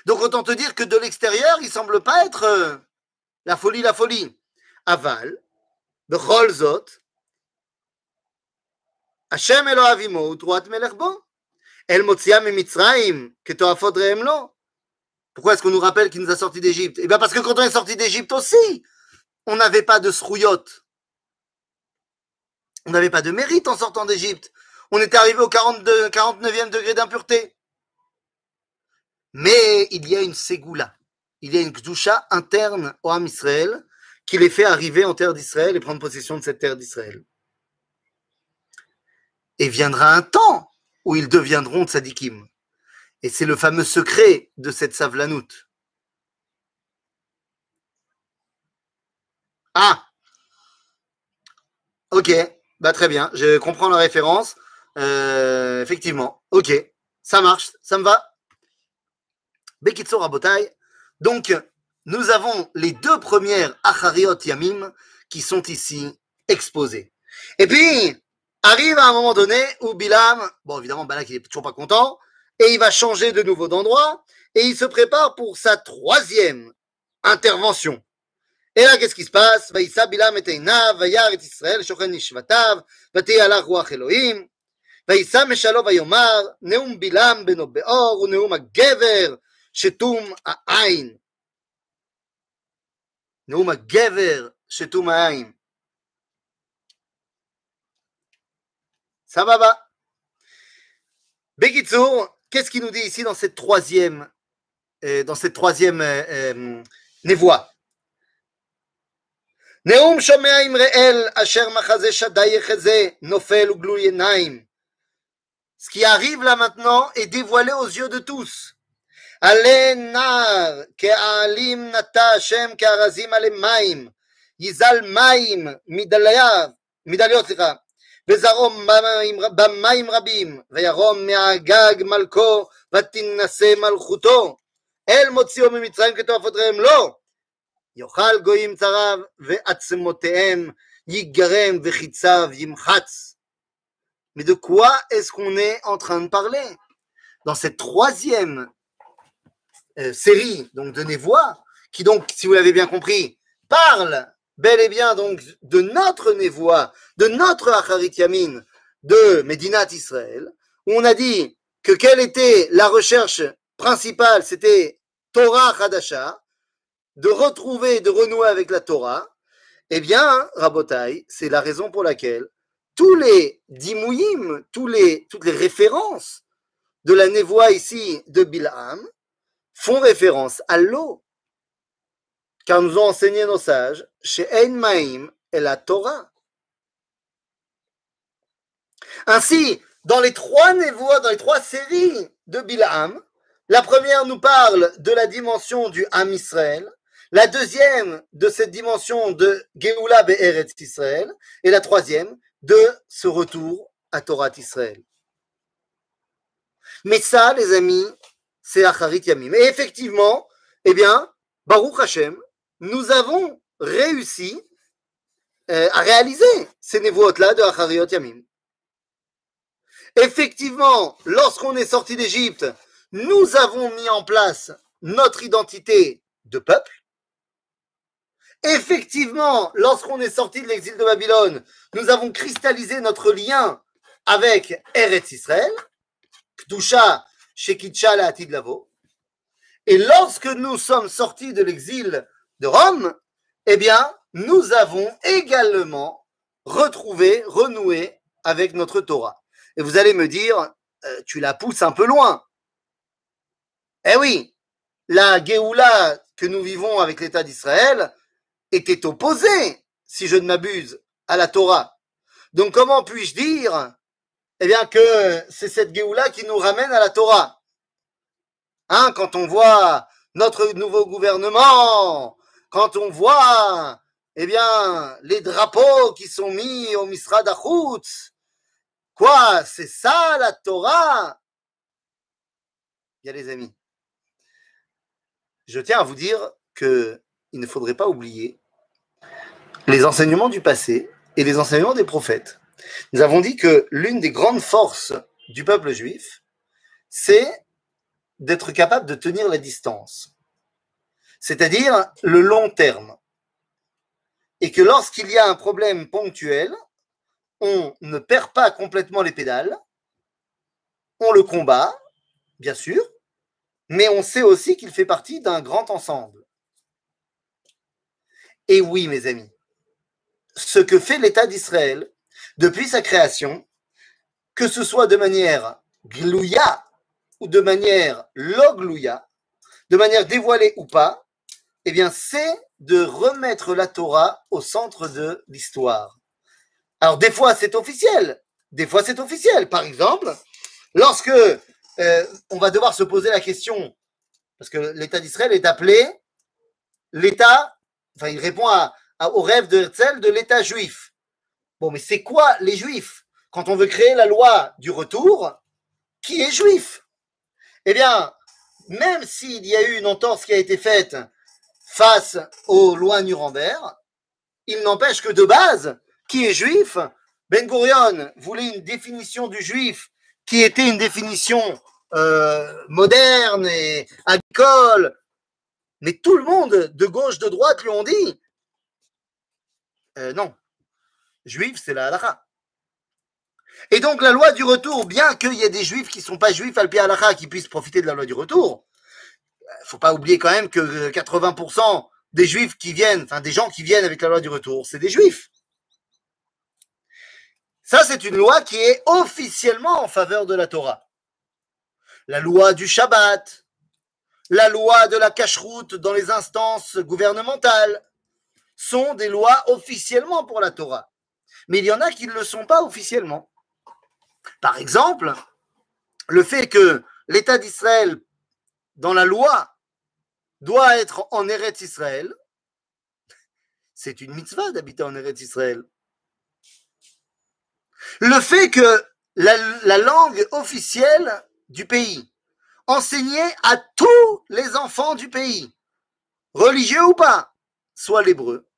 Donc autant te dire que de l'extérieur, il semble pas être euh, la folie, la folie. Aval, bechol zot, Hashem Elohim utruat melech El motzia mimitzraim, ketoafod rehem lo. Pourquoi est-ce qu'on nous rappelle qu'il nous a sortis d'Égypte? Eh bien parce que quand on est sorti d'Égypte aussi, on n'avait pas de srouillotte. On n'avait pas de mérite en sortant d'Égypte. On était arrivé au 42, 49e degré d'impureté. Mais il y a une ségoula, il y a une kdusha interne au Ham Israël qui les fait arriver en terre d'Israël et prendre possession de cette terre d'Israël. Et viendra un temps où ils deviendront tzadikim. Et c'est le fameux secret de cette savlanout. Ah Ok, bah très bien, je comprends la référence. Euh, effectivement, ok, ça marche, ça me va. Bekitso Rabotai. Donc, nous avons les deux premières Achariot Yamim qui sont ici exposées. Et puis, arrive à un moment donné où Bilam, bon, évidemment, Balak, il est toujours pas content, et il va changer de nouveau d'endroit, et il se prépare pour sa troisième intervention. Et là, qu'est-ce qui se passe? Vaïssa Bilam et Einav, Vayar et Israël, Shochen Nishvatav, Vati Allah Ruach Elohim, Vaïssa Meshalo Vayomar, Neum Bilam beno Beor, ou Neum Gever, שתום העין. נאום הגבר שתום העין. סבבה. Bekitsour, qu'est-ce qu'il nous dit ici dans cette troisième, euh, dans cette troisième euh, euh, névoie נאום שומע אמראל אשר מחזה שדי יחזה נופל וגלוי עיניים. Ce qui arrive là maintenant est dévoilé aux yeux de tous. עלה נער כעלים נטע השם כארזים עלי מים, יזל מים מדלייו, מדליות סליחה, וזרום במים רבים, וירום מהגג מלכו ותנשא מלכותו, אל מוציאו ממצרים כתועפות ראם לא, יאכל גויים צריו ועצמותיהם ייגרם וחיציו ימחץ. Mais de quoi est-ce qu'on est en train de parler Dans cette troisième Euh, série donc de Névois, qui donc, si vous l'avez bien compris, parle bel et bien donc de notre Névois, de notre Acharit Yamin, de Medinat Israël, où on a dit que quelle était la recherche principale, c'était Torah Hadasha, de retrouver, de renouer avec la Torah, eh bien, Rabotai, c'est la raison pour laquelle tous les les, toutes les références de la névoie ici de Bilham font référence à l'eau. Car nous ont enseigné nos sages, chez Ein Maïm et la Torah. Ainsi, dans les trois névois, dans les trois séries de Bilham, la première nous parle de la dimension du Ham Israël, la deuxième de cette dimension de Geoula Be'eretz Israël, et la troisième de ce retour à Torah Israël. Mais ça, les amis, c'est Acharit Yamim. Et effectivement, eh bien, Baruch Hashem, nous avons réussi euh, à réaliser ces névotes-là de Achariot Yamim. Effectivement, lorsqu'on est sorti d'Égypte, nous avons mis en place notre identité de peuple. Effectivement, lorsqu'on est sorti de l'exil de Babylone, nous avons cristallisé notre lien avec Eretz Israël, Kdusha et lorsque nous sommes sortis de l'exil de Rome, eh bien, nous avons également retrouvé, renoué avec notre Torah. Et vous allez me dire, euh, tu la pousses un peu loin. Eh oui, la Géoula que nous vivons avec l'État d'Israël était opposé, si je ne m'abuse, à la Torah. Donc comment puis-je dire, eh bien, que c'est cette Géoula qui nous ramène à la Torah? Hein, quand on voit notre nouveau gouvernement, quand on voit, eh bien, les drapeaux qui sont mis au Misra d'Achutz, quoi, c'est ça la Torah? Bien les amis, je tiens à vous dire que il ne faudrait pas oublier les enseignements du passé et les enseignements des prophètes. Nous avons dit que l'une des grandes forces du peuple juif, c'est d'être capable de tenir la distance, c'est-à-dire le long terme. Et que lorsqu'il y a un problème ponctuel, on ne perd pas complètement les pédales, on le combat, bien sûr, mais on sait aussi qu'il fait partie d'un grand ensemble. Et oui, mes amis, ce que fait l'État d'Israël depuis sa création, que ce soit de manière glouya ou de manière loglouya, de manière dévoilée ou pas, eh bien, c'est de remettre la Torah au centre de l'histoire. Alors, des fois, c'est officiel. Des fois, c'est officiel. Par exemple, lorsque euh, on va devoir se poser la question, parce que l'État d'Israël est appelé l'État, enfin, il répond à, au rêve de Herzl de l'État juif. Bon, mais c'est quoi les juifs? Quand on veut créer la loi du retour, qui est juif? Eh bien, même s'il y a eu une entorse qui a été faite face aux lois Nuremberg, il n'empêche que de base, qui est juif? Ben Gurion voulait une définition du juif qui était une définition euh, moderne et agricole, mais tout le monde, de gauche, de droite, lui ont dit euh, non, juif, c'est la halakha. Et donc la loi du retour, bien qu'il y ait des juifs qui ne sont pas juifs al halakha qui puissent profiter de la loi du retour, euh, faut pas oublier quand même que 80% des juifs qui viennent, enfin des gens qui viennent avec la loi du retour, c'est des juifs. Ça, c'est une loi qui est officiellement en faveur de la Torah la loi du Shabbat, la loi de la cacheroute dans les instances gouvernementales sont des lois officiellement pour la Torah. Mais il y en a qui ne le sont pas officiellement. Par exemple, le fait que l'État d'Israël, dans la loi, doit être en Eretz Israël, c'est une mitzvah d'habiter en Eretz Israël. Le fait que la, la langue officielle du pays, enseigner à tous les enfants du pays, religieux ou pas, soit l'hébreu.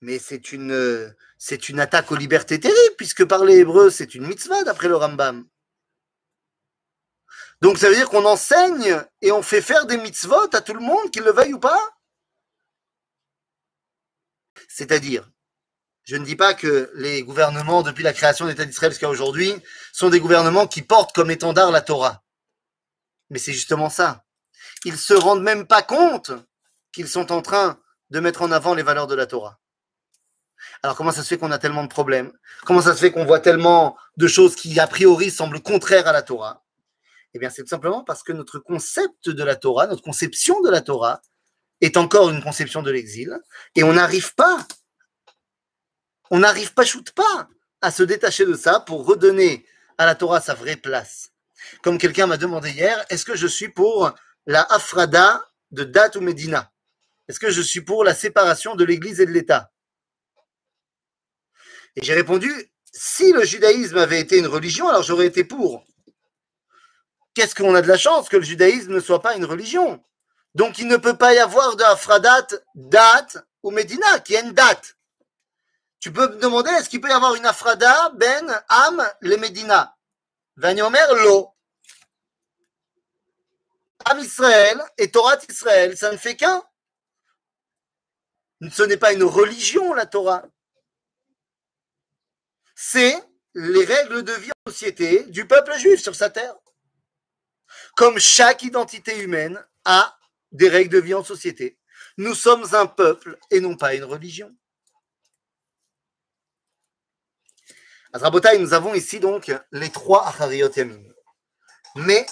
Mais c'est une, c'est une attaque aux libertés terribles, puisque parler hébreu, c'est une mitzvah d'après le Rambam. Donc ça veut dire qu'on enseigne et on fait faire des mitzvot à tout le monde, qu'il le veuille ou pas C'est-à-dire, je ne dis pas que les gouvernements, depuis la création de l'État d'Israël jusqu'à aujourd'hui, sont des gouvernements qui portent comme étendard la Torah. Mais c'est justement ça. Ils se rendent même pas compte qu'ils sont en train de mettre en avant les valeurs de la Torah. Alors comment ça se fait qu'on a tellement de problèmes? Comment ça se fait qu'on voit tellement de choses qui a priori semblent contraires à la Torah? Eh bien c'est tout simplement parce que notre concept de la Torah, notre conception de la Torah est encore une conception de l'exil et on n'arrive pas on n'arrive pas, shoot pas, à se détacher de ça pour redonner à la Torah sa vraie place. Comme quelqu'un m'a demandé hier, est-ce que je suis pour la Afrada de date ou Médina? Est-ce que je suis pour la séparation de l'Église et de l'État? Et j'ai répondu, si le judaïsme avait été une religion, alors j'aurais été pour. Qu'est-ce qu'on a de la chance que le judaïsme ne soit pas une religion? Donc il ne peut pas y avoir de Afradat, date ou Médina, qui est une date. Tu peux me demander, est-ce qu'il peut y avoir une afrada ben am le Medina Vanyomer lo. Am Israël et Torah Israël, ça ne fait qu'un. Ce n'est pas une religion, la Torah. C'est les règles de vie en société du peuple juif sur sa terre. Comme chaque identité humaine a des règles de vie en société. Nous sommes un peuple et non pas une religion. À Rabotai, nous avons ici donc les trois Achariyot Yamim. Mais,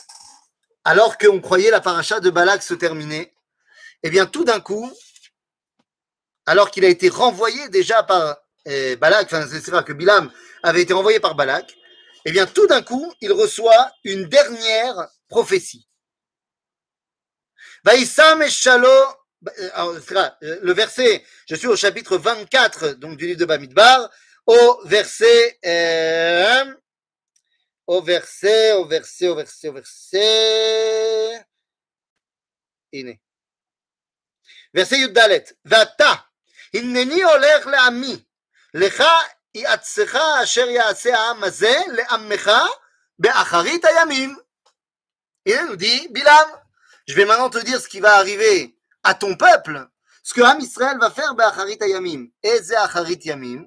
alors qu'on croyait la paracha de Balak se terminer, eh bien, tout d'un coup, alors qu'il a été renvoyé déjà par euh, Balak, enfin, c'est vrai que Bilam avait été renvoyé par Balak, eh bien, tout d'un coup, il reçoit une dernière prophétie. Vaïsam et Shalo, euh, le verset, je suis au chapitre 24 donc, du livre de Bamidbar, au verset, euh, au verset, au verset, au verset, au verset, הנה. verset י"ד, ואתה, הנני הולך לעמי, לך יעצך אשר יעשה העם הזה לעמך באחרית הימים. Il nous dit, Bilam, je vais maintenant te dire ce qui va arriver à ton peuple, ce que Ham Israël va faire Be'acharit Ayamim. Et Acharit Yamim,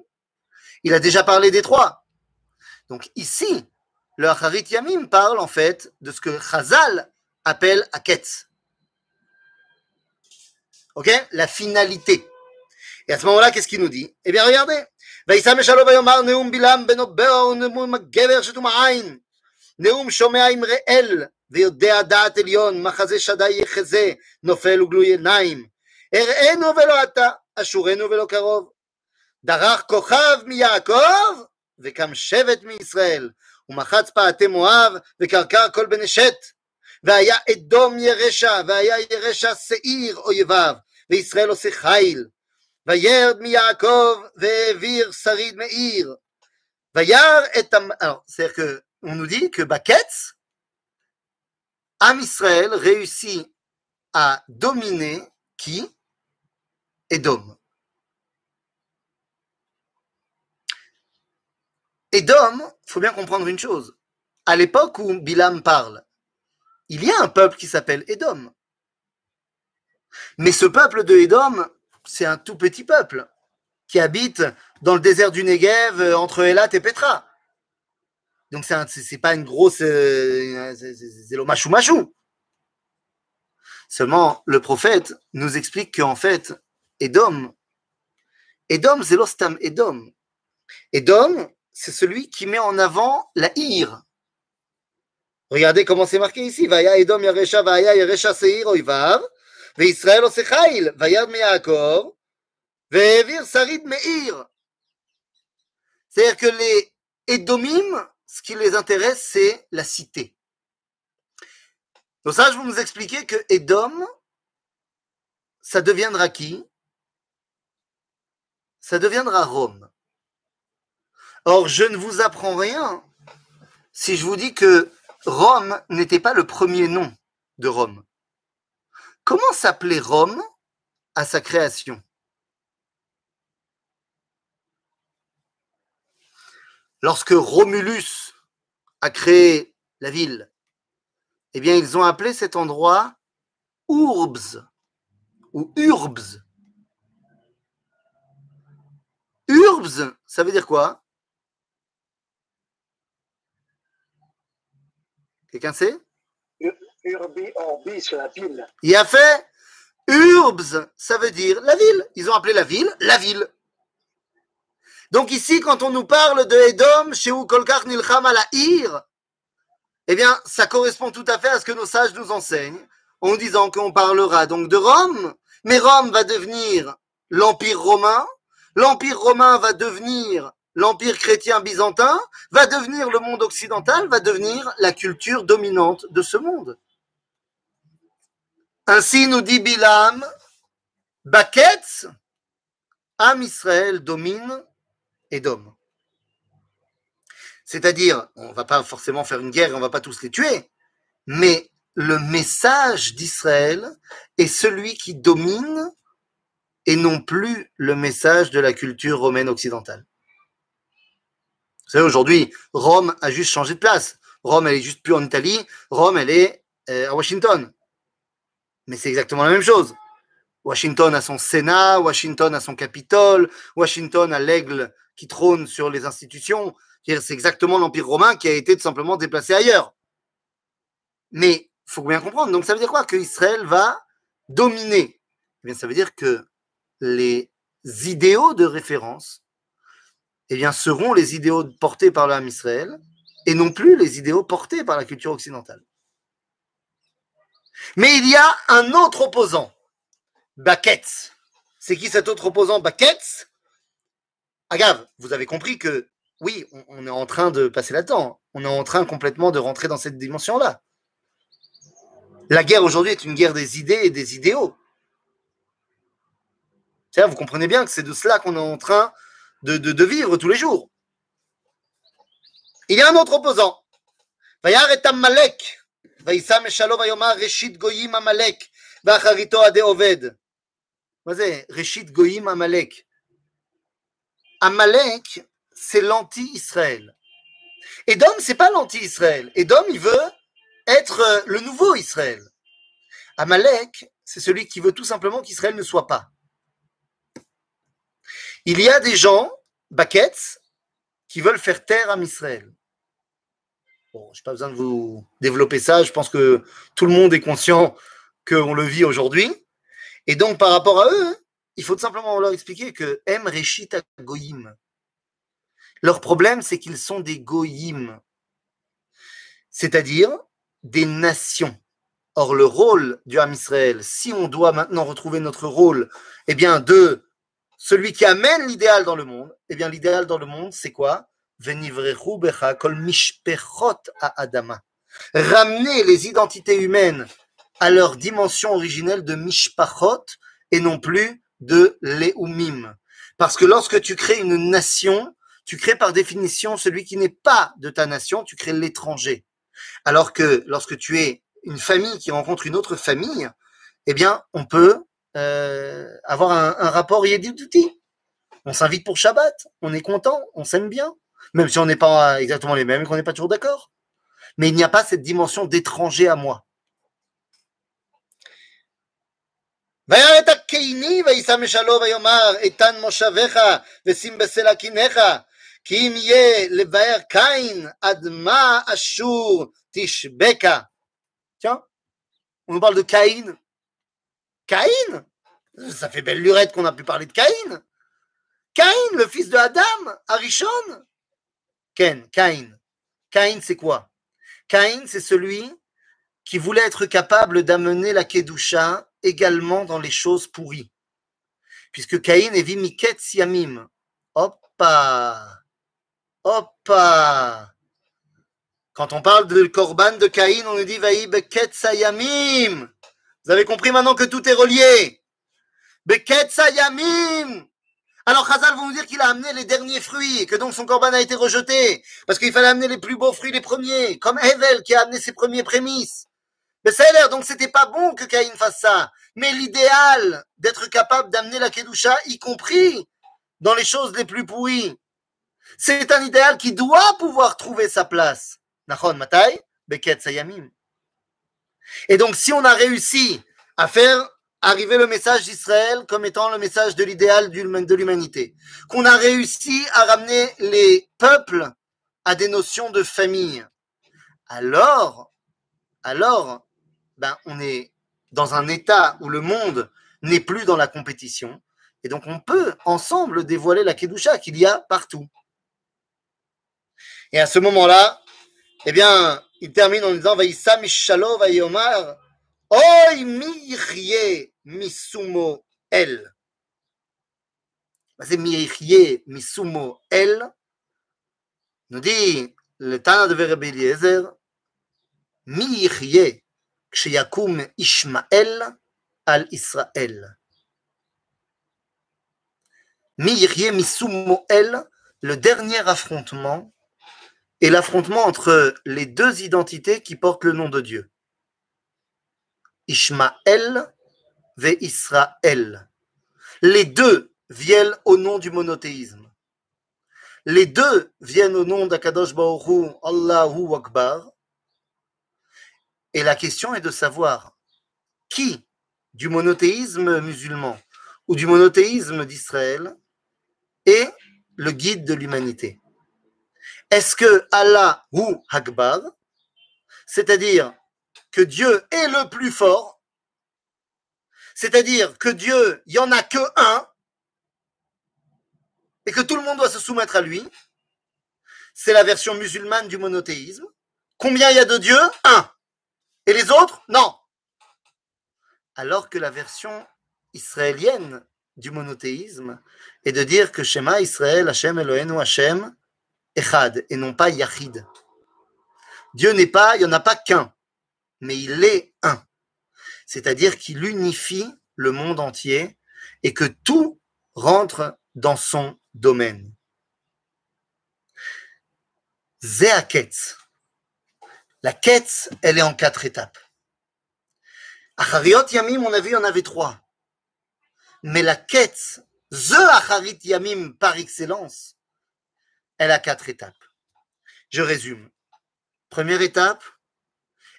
il a déjà parlé des trois. Donc ici, le Acharit Yamim parle en fait de ce que Chazal appelle Aketz. Ok La finalité. Et à ce moment-là, qu'est-ce qu'il nous dit Eh bien, regardez. וישם שלום ויאמר נאום בלעם בנו באו נאום הגבר שתום העין נאום שומע עם ראל ויודע דעת עליון מחזה שדי יחזה נופל וגלוי עיניים הראינו ולא אתה אשורנו ולא קרוב דרך כוכב מיעקב וקם שבט מישראל ומחץ פעתי מואב וקרקר כל בני שת והיה אדום ירשע והיה ירשע שעיר אויביו וישראל עושה חיל Miyakov Vevir Sarid Meir. Vayar est Alors, c'est-à-dire que on nous dit que Baketz, Amisraël, réussit à dominer qui? Edom. Edom, il faut bien comprendre une chose. À l'époque où Bilam parle, il y a un peuple qui s'appelle Edom. Mais ce peuple de Edom, c'est un tout petit peuple qui habite dans le désert du Negev euh, entre Elat et Petra. Donc c'est pas une grosse euh, c'est machou machou. Seulement le prophète nous explique qu'en fait Edom Edom c'est Edom. Edom c'est celui qui met en avant la ire. Regardez comment c'est marqué ici. Vaya Edom Yaresha Vaya Yaresha Seir Oivav. וישראל עושה חיל, וירד מיעקב, והעביר שריד מאיר. C'est-à-dire que les Edomim, ce qui les intéresse, c'est la cité. Donc ça, je vais vous expliquer que Edom, ça deviendra qui Ça deviendra Rome. Or, je ne vous apprends rien si je vous dis que Rome n'était pas le premier nom de Rome. Comment s'appelait Rome à sa création? Lorsque Romulus a créé la ville, eh bien, ils ont appelé cet endroit Urbs ou Urbs. Urbs, ça veut dire quoi? Quelqu'un sait?
Urbi, Orbi, la ville.
Il a fait Urbs, ça veut dire la ville. Ils ont appelé la ville la ville. Donc ici, quand on nous parle de Edom, chez Kolkar Nilcham Ir, eh bien, ça correspond tout à fait à ce que nos sages nous enseignent, en disant qu'on parlera donc de Rome, mais Rome va devenir l'Empire romain, l'Empire romain va devenir l'Empire chrétien byzantin, va devenir le monde occidental, va devenir la culture dominante de ce monde. Ainsi nous dit Bilam, Baketz, Am Israël domine Edom. C'est-à-dire, on ne va pas forcément faire une guerre et on ne va pas tous les tuer, mais le message d'Israël est celui qui domine et non plus le message de la culture romaine occidentale. Vous savez, aujourd'hui, Rome a juste changé de place. Rome, elle est juste plus en Italie. Rome, elle est euh, à Washington. Mais c'est exactement la même chose. Washington a son Sénat, Washington a son Capitole, Washington a l'aigle qui trône sur les institutions. C'est exactement l'Empire romain qui a été tout simplement déplacé ailleurs. Mais il faut bien comprendre. Donc ça veut dire quoi? Que Israël va dominer eh bien, ça veut dire que les idéaux de référence eh bien, seront les idéaux portés par l'âme Israël et non plus les idéaux portés par la culture occidentale. Mais il y a un autre opposant, Baketz. C'est qui cet autre opposant, Baketz Agave, vous avez compris que oui, on, est en train de passer là-dedans. On est en train complètement de rentrer dans cette dimension-là. La guerre aujourd'hui est une guerre des idées et des idéaux. Vous comprenez bien que c'est de cela qu'on est en train de, vivre tous les jours. Il y a un autre opposant. Vayar et Amalek. וישם משלו ויאמר ראשית גויים עמלק, ואחריתו עדי עובד. מה זה ראשית גויים עמלק? Amalek, c'est l'anti-Israël. Edom, c'est pas l'anti-Israël. Edom, il veut être euh, le nouveau Israël. Amalek, c'est celui qui veut tout simplement qu'Israël ne soit pas. Il y a des gens, Baketz, qui veulent faire taire à Israël. Je n'ai pas besoin de vous développer ça. Je pense que tout le monde est conscient qu'on le vit aujourd'hui. Et donc, par rapport à eux, il faut simplement leur expliquer que M. Reshit Goyim. Leur problème, c'est qu'ils sont des Goyim, c'est-à-dire des nations. Or, le rôle du Ham Israël, si on doit maintenant retrouver notre rôle, eh bien, de celui qui amène l'idéal dans le monde, eh bien, l'idéal dans le monde, c'est quoi? Ramener les identités humaines à leur dimension originelle de mishpachot et non plus de leumim. Parce que lorsque tu crées une nation, tu crées par définition celui qui n'est pas de ta nation, tu crées l'étranger. Alors que lorsque tu es une famille qui rencontre une autre famille, eh bien, on peut euh, avoir un, rapport yédidouti. On s'invite pour Shabbat, on est content, on s'aime bien, même si on n'est pas exactement les mêmes et qu'on n'est pas toujours d'accord. Mais il n'y a pas cette dimension d'étranger à moi. וירא את הקיני וישא משלו ויאמר איתן מושבך ושים בסלע קיניך כי אם יהיה לבאר קין עד מה אשור תשבקה. Tiens, on nous parle de Caïn. Caïn Ça fait belle lurette qu'on a pu parler de Caïn. Caïn, le fils de Adam, Arishon. Ken, Caïn. Caïn, c'est quoi? Caïn, c'est celui qui voulait être capable d'amener la Kedusha également dans les choses pourries. Puisque Caïn est vimiket siamim. Hoppa Hoppa Quand on parle de Korban de Caïn, on nous dit Vaï beket sayamim. Vous avez compris maintenant que tout est relié. Beket sayamim. Alors Chazal vont nous dire qu'il a amené les derniers fruits que donc son Korban a été rejeté parce qu'il fallait amener les plus beaux fruits les premiers, comme Hevel qui a amené ses premiers prémices. Mais ça a l'air, donc c'était pas bon que Caïn fasse ça. Mais l'idéal d'être capable d'amener la Kedusha, y compris dans les choses les plus pourries, c'est un idéal qui doit pouvoir trouver sa place. Et donc, si on a réussi à faire arriver le message d'Israël comme étant le message de l'idéal de l'humanité, qu'on a réussi à ramener les peuples à des notions de famille, alors, alors, ben, on est dans un état où le monde n'est plus dans la compétition, et donc on peut ensemble dévoiler la Kedusha qu'il y a partout. Et à ce moment-là, eh bien, il termine en disant Vaïssa Mishalo Vaïomar Oi mirie misumo el. c'est mirie misumo el nous dit le Tana de Rabbi Eliezer, mi Ishmael al Israël. Mi yichye misumoel, le dernier affrontement est l'affrontement entre les deux identités qui portent le nom de Dieu. Ishmaël et Israël. Les deux viennent au nom du monothéisme. Les deux viennent au nom d'Akadosh Hu, Allahu Akbar. Et la question est de savoir qui du monothéisme musulman ou du monothéisme d'Israël est le guide de l'humanité. Est-ce que Allah ou Akbar, c'est-à-dire que Dieu est le plus fort, c'est-à-dire que Dieu, il n'y en a que un, et que tout le monde doit se soumettre à lui, c'est la version musulmane du monothéisme. Combien il y a de dieux? Un. Et les autres? Non. Alors que la version israélienne du monothéisme est de dire que Shema Israël, Hashem Eloheinu Hashem, Echad, et non pas Yachid. Dieu n'est pas, il n'y en a pas qu'un, mais il est un. C'est-à-dire qu'il unifie le monde entier et que tout rentre dans son domaine. Zéaketz. La quête, elle est en quatre étapes. Achariot Yamim, on a vu, il en avait trois. Mais la quête, The Acharit Yamim par excellence, elle a quatre étapes. Je résume. Première étape,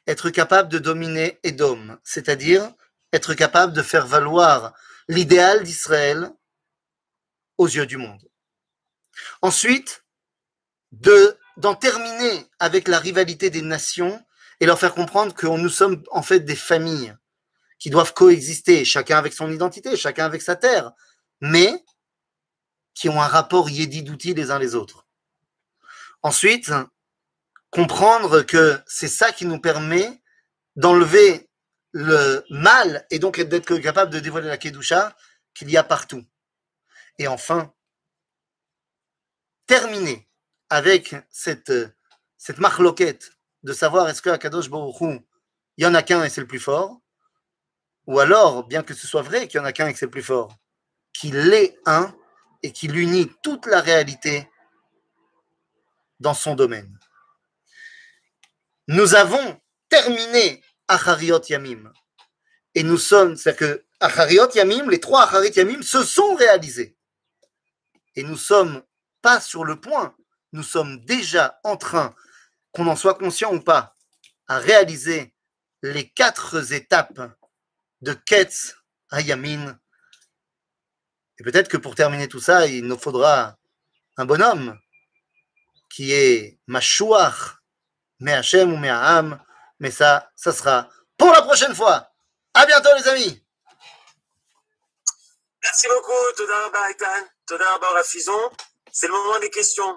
être capable de dominer Edom, c'est-à-dire être capable de faire valoir l'idéal d'Israël aux yeux du monde. Ensuite, de d'en terminer avec la rivalité des nations et leur faire comprendre que nous sommes en fait des familles qui doivent coexister, chacun avec son identité, chacun avec sa terre, mais qui ont un rapport yédi-d'outils les uns les autres. Ensuite, comprendre que c'est ça qui nous permet d'enlever le mal et donc d'être capable de dévoiler la Kedusha qu'il y a partout. Et enfin, terminer avec cette, cette marloquette de savoir est-ce que Akadosh Baruch il y en a qu'un et c'est le plus fort, ou alors, bien que ce soit vrai qu'il y en a qu'un et que c'est le plus fort, qu'il est un et qu'il unit toute la réalité dans son domaine. Nous avons terminé Achariot Yamim. Et nous sommes, c'est-à-dire que Achariot Yamim, les trois Achariot Yamim se sont réalisés. Et nous sommes pas sur le point, nous sommes déjà en train, qu'on en soit conscient ou pas, à réaliser les quatre étapes de Ketz à Yamin. Et peut-être que pour terminer tout ça, il nous faudra un bonhomme qui est Mashouach, Me'Hachem ou Me'aham, mais ça, ça sera pour la prochaine fois. À bientôt les amis
Merci beaucoup, Toda Barakan, Toda Barafizon. C'est le moment des questions.